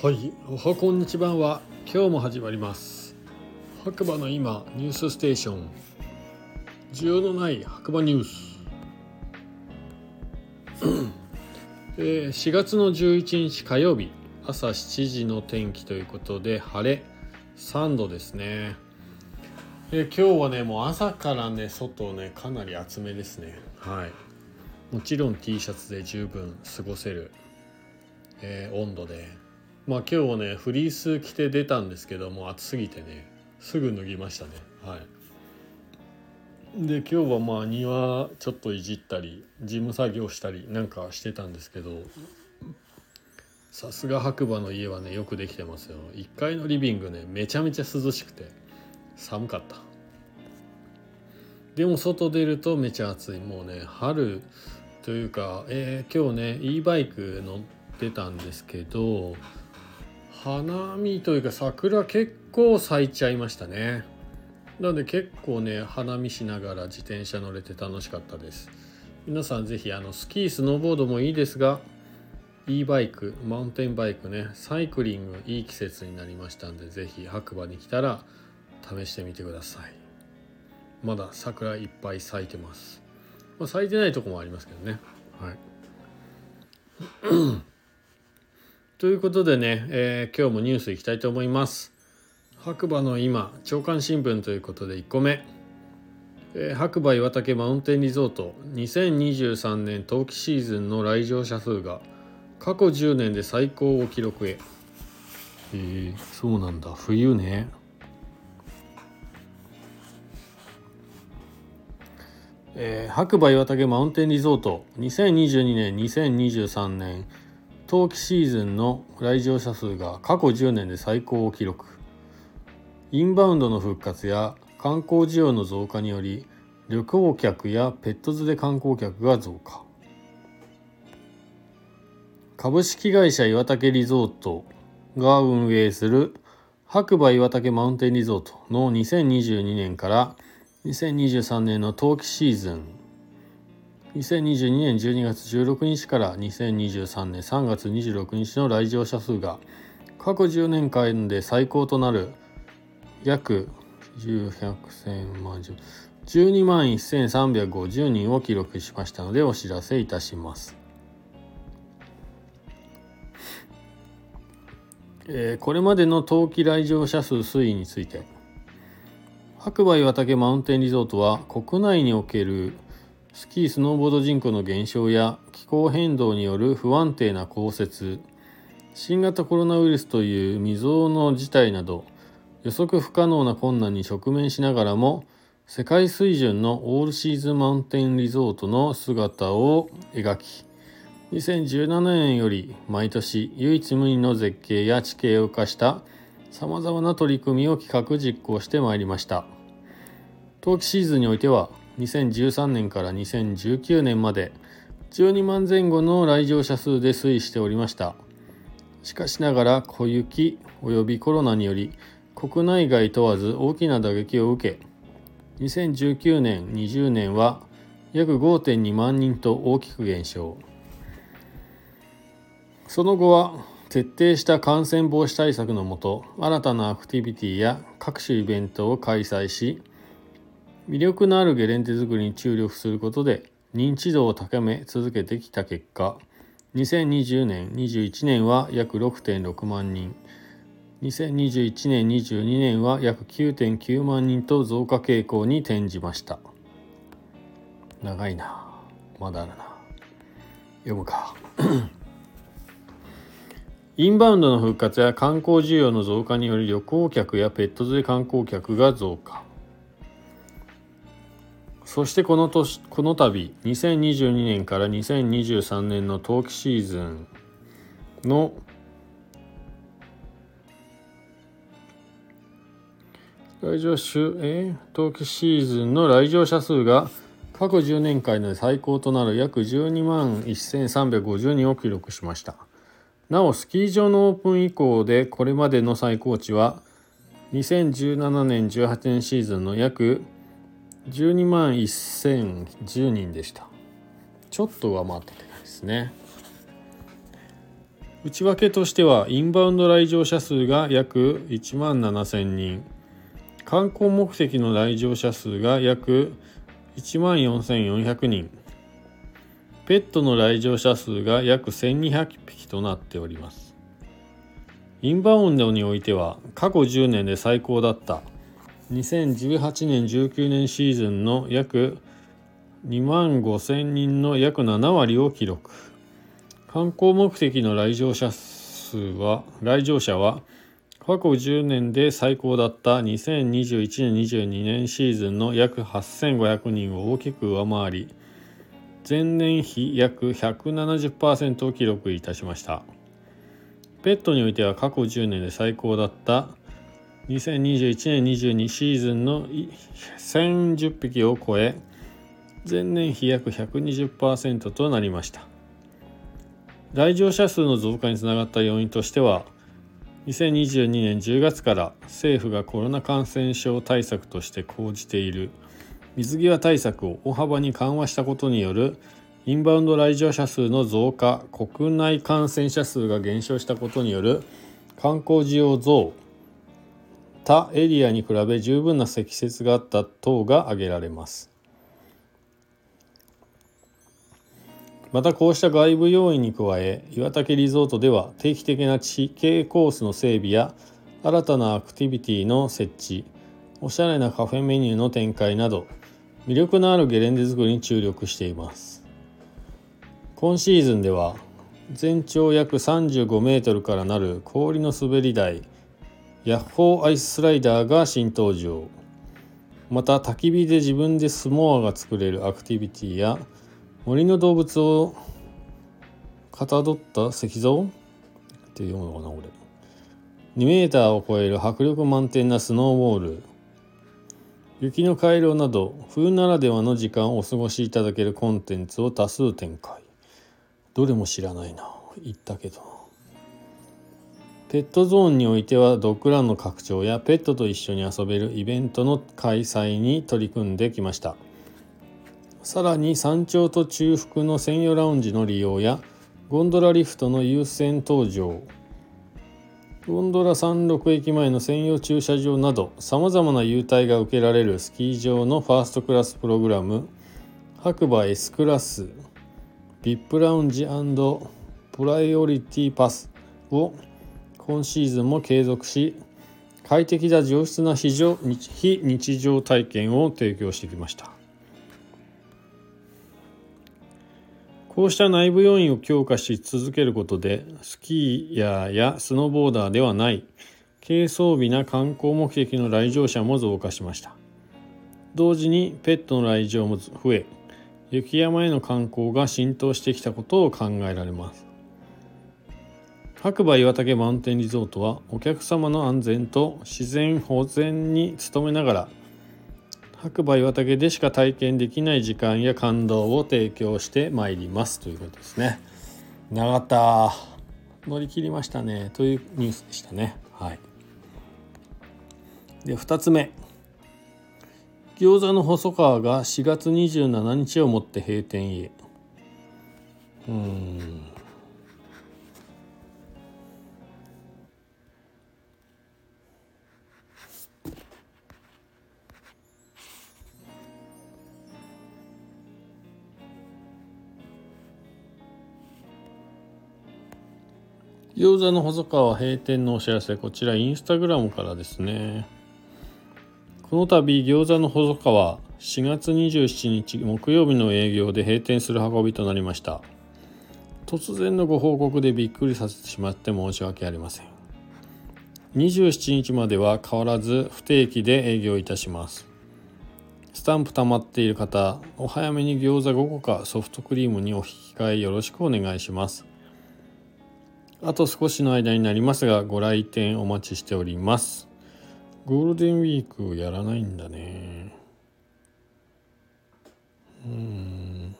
はい、おはこんにちばんは。今日も始まります。白馬の今ニュースステーション。需要のない白馬ニュース、えー4月の11日火曜日朝7時の天気ということで晴れ。3度ですね。えー今日はねもう朝からね外ねかなり厚めですね。はい。もちろん T シャツで十分過ごせる、えー温度で。まあ今日はねフリース着て出たんですけども暑すぎてねすぐ脱ぎましたね。はい。で今日はまあ庭ちょっといじったり事務作業したりなんかしてたんですけどさすが白馬の家はねよくできてますよ。1階のリビングねめちゃめちゃ涼しくて寒かった。でも外出るとめちゃ暑い。もうね春というか、えー今日ね e バイク乗ってたんですけど花見というか桜結構咲いちゃいましたね。なので結構ね花見しながら自転車乗れて楽しかったです。皆さんぜひあのスキースノーボードもいいですが e バイクマウンテンバイクねサイクリングいい季節になりましたんでぜひ白馬に来たら試してみてください。まだ桜いっぱい咲いてます、まあ、咲いてないとこもありますけどね。はい。ということでね、えー今日もニュースいきたいと思います。白馬の今朝刊新聞ということで1個目、えー白馬岩岳マウンテンリゾート2023年冬季シーズンの来場者数が過去10年で最高を記録へ。えー、そうなんだ。冬ね。えー白馬岩岳マウンテンリゾート2022年2023年冬季シーズンの来場者数が過去10年で最高を記録。インバウンドの復活や観光需要の増加により旅行客やペット連れ観光客が増加。株式会社岩岳リゾートが運営する白馬岩岳マウンテンリゾートの2022年から2023年の冬季シーズン2022年12月16日から2023年3月26日の来場者数が過去10年間で最高となる約1100,000万12万1350人を記録しましたのでお知らせいたします。えーこれまでの冬季来場者数推移について白馬岩岳マウンテンリゾートは国内におけるスキー・スノーボード人口の減少や気候変動による不安定な降雪。新型コロナウイルスという未曾有の事態など予測不可能な困難に直面しながらも世界水準のオールシーズンマウンテンリゾートの姿を描き2017年より毎年唯一無二の絶景や地形を生かしたさまざまな取り組みを企画実行してまいりました。冬季シーズンにおいては2013年から2019年まで12万前後の来場者数で推移しておりました。しかしながら小雪及びコロナにより国内外問わず大きな打撃を受け2019年20年は約5.2万人と大きく減少。その後は徹底した感染防止対策のもと新たなアクティビティや各種イベントを開催し魅力のあるゲレンデ作りに注力することで認知度を高め続けてきた結果。2020年21年は約6.6万人。2021年22年は約9.9万人と増加傾向に転じました。長いな。まだあるな。読むか。インバウンドの復活や観光需要の増加により旅行客やペット連れ観光客が増加。そしてこの年この度2022年から2023年の冬季シーズンの来場週えー冬季シーズンの来場者数が過去10年間で最高となる約12万1350人を記録しました。なおスキー場のオープン以降でこれまでの最高値は2017年18年シーズンの約12万1010人でした。ちょっと上回ったって感じですね。内訳としてはインバウンド来場者数が約1万7000人。観光目的の来場者数が約1万4400人。ペットの来場者数が約1200匹となっております。インバウンドにおいては過去10年で最高だった2018年19年シーズンの約2万5000人の約7割を記録観光目的の来場者数は来場者は過去10年で最高だった2021年22年シーズンの約8500人を大きく上回り前年比約170%を記録いたしました。ペットにおいては過去10年で最高だった2021年22シーズンの1010匹を超え前年比約120%となりました。来場者数の増加につながった要因としては2022年10月から政府がコロナ感染症対策として講じている水際対策を大幅に緩和したことによるインバウンド来場者数の増加国内感染者数が減少したことによる観光需要増他エリアに比べ十分な積雪があった等が挙げられます。またこうした外部要因に加え岩岳リゾートでは定期的な地形コースの整備や新たなアクティビティの設置おしゃれなカフェメニューの展開など魅力のあるゲレンデ作りに注力しています。今シーズンでは全長約35メートルからなる氷の滑り台ヤッホーアイススライダーが新登場。また焚き火で自分でスモアが作れるアクティビティや森の動物をかたどった石像？っていうのかなこれ。2メーターを超える迫力満点なスノーボール。雪の回廊など冬ならではの時間をお過ごしいただけるコンテンツを多数展開。どれも知らないな。言ったけどペットゾーンにおいてはドッグランの拡張やペットと一緒に遊べるイベントの開催に取り組んできました。さらに山頂と中腹の専用ラウンジの利用やゴンドラリフトの優先登場。ゴンドラ山麓駅前の専用駐車場などさまざまな優待が受けられるスキー場のファーストクラスプログラム白馬 S クラス VIP ラウンジプライオリティパスを今シーズンも継続し快適な上質な非日常体験を提供してきました。こうした内部要因を強化し続けることでスキーヤーやスノーボーダーではない軽装備な観光目的の来場者も増加しました。同時にペットの来場も増え雪山への観光が浸透してきたことを考えられます。白馬岩岳マウンテンリゾートはお客様の安全と自然保全に努めながら白馬岩岳でしか体験できない時間や感動を提供してまいりますということですね。長田乗り切りましたね。というニュースでしたね。はい。で2つ目。餃子の細川が4月27日をもって閉店へ。うん。餃子の細川閉店のお知らせこちらインスタグラムからですね。この度餃子の細川4月27日木曜日の営業で閉店する運びとなりました。突然のご報告でびっくりさせてしまって申し訳ありません。27日までは変わらず不定期で営業いたします。スタンプ溜まっている方お早めに餃子5個かソフトクリームにお引き換えよろしくお願いします。あと少しの間になりますがご来店お待ちしております。ゴールデンウィークやらないんだね。うん。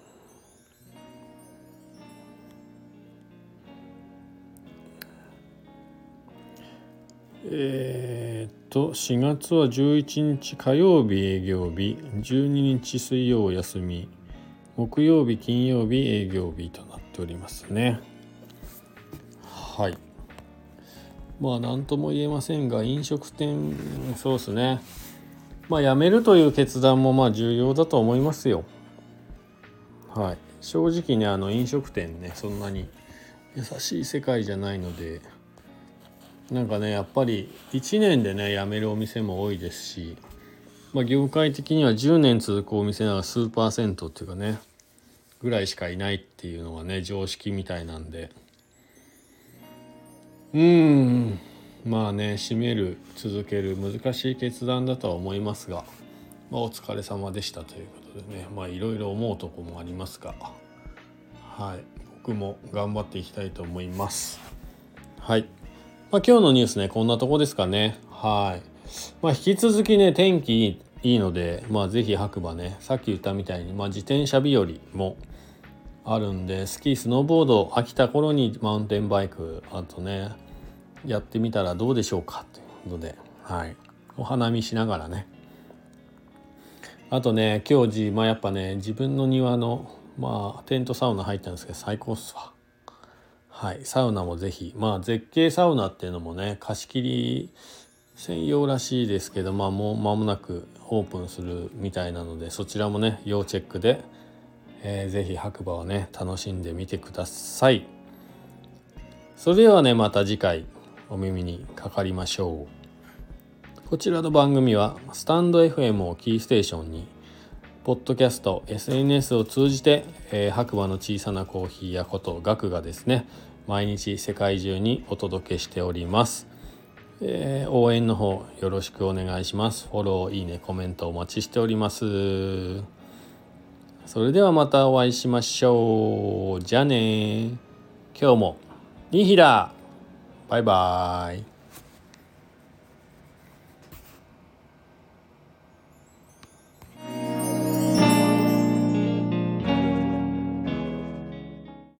えー、っと4月は11日火曜日営業日12日水曜休み木曜日金曜日営業日となっておりますね。はい。まあ何とも言えませんが飲食店そうですね。まあ辞めるという決断もまあ重要だと思いますよ。はい。正直ねあの飲食店ねそんなに優しい世界じゃないのでなんかねやっぱり1年でね辞めるお店も多いですし、まあ、業界的には10年続くお店なら数パーセントっていうかねぐらいしかいないっていうのがね常識みたいなんで。うんまあね閉める続ける難しい決断だとは思いますが、まあ、お疲れ様でしたということでね。まあいろいろ思うとこもありますが。はい。僕も頑張っていきたいと思います。はい。まあ、今日のニュースねこんなとこですかね。はい。まあ、引き続きね天気いいのでまあ是非白馬ねさっき言ったみたいに、まあ、自転車日和もあるんでスキースノーボード飽きた頃にマウンテンバイクあとねやってみたらどうでしょうかということではい。お花見しながらね。あとね今日まあやっぱね自分の庭のまあテントサウナ入ったんですけど最高っすわ。はい。サウナも是非まあ絶景サウナっていうのもね貸し切り専用らしいですけどまあもう間もなくオープンするみたいなのでそちらもね要チェックでえー、ぜひ白馬をね楽しんでみてください。それではねまた次回お耳にかかりましょう。こちらの番組はスタンド FM をキーステーションにポッドキャスト SNS を通じて、えー、白馬の小さなコーヒーやことガクがですね。毎日世界中にお届けしております、えー、応援の方よろしくお願いします。フォローいいねコメントお待ちしております。それではまたお会いしましょう。じゃあね今日もニヒラバイバイ。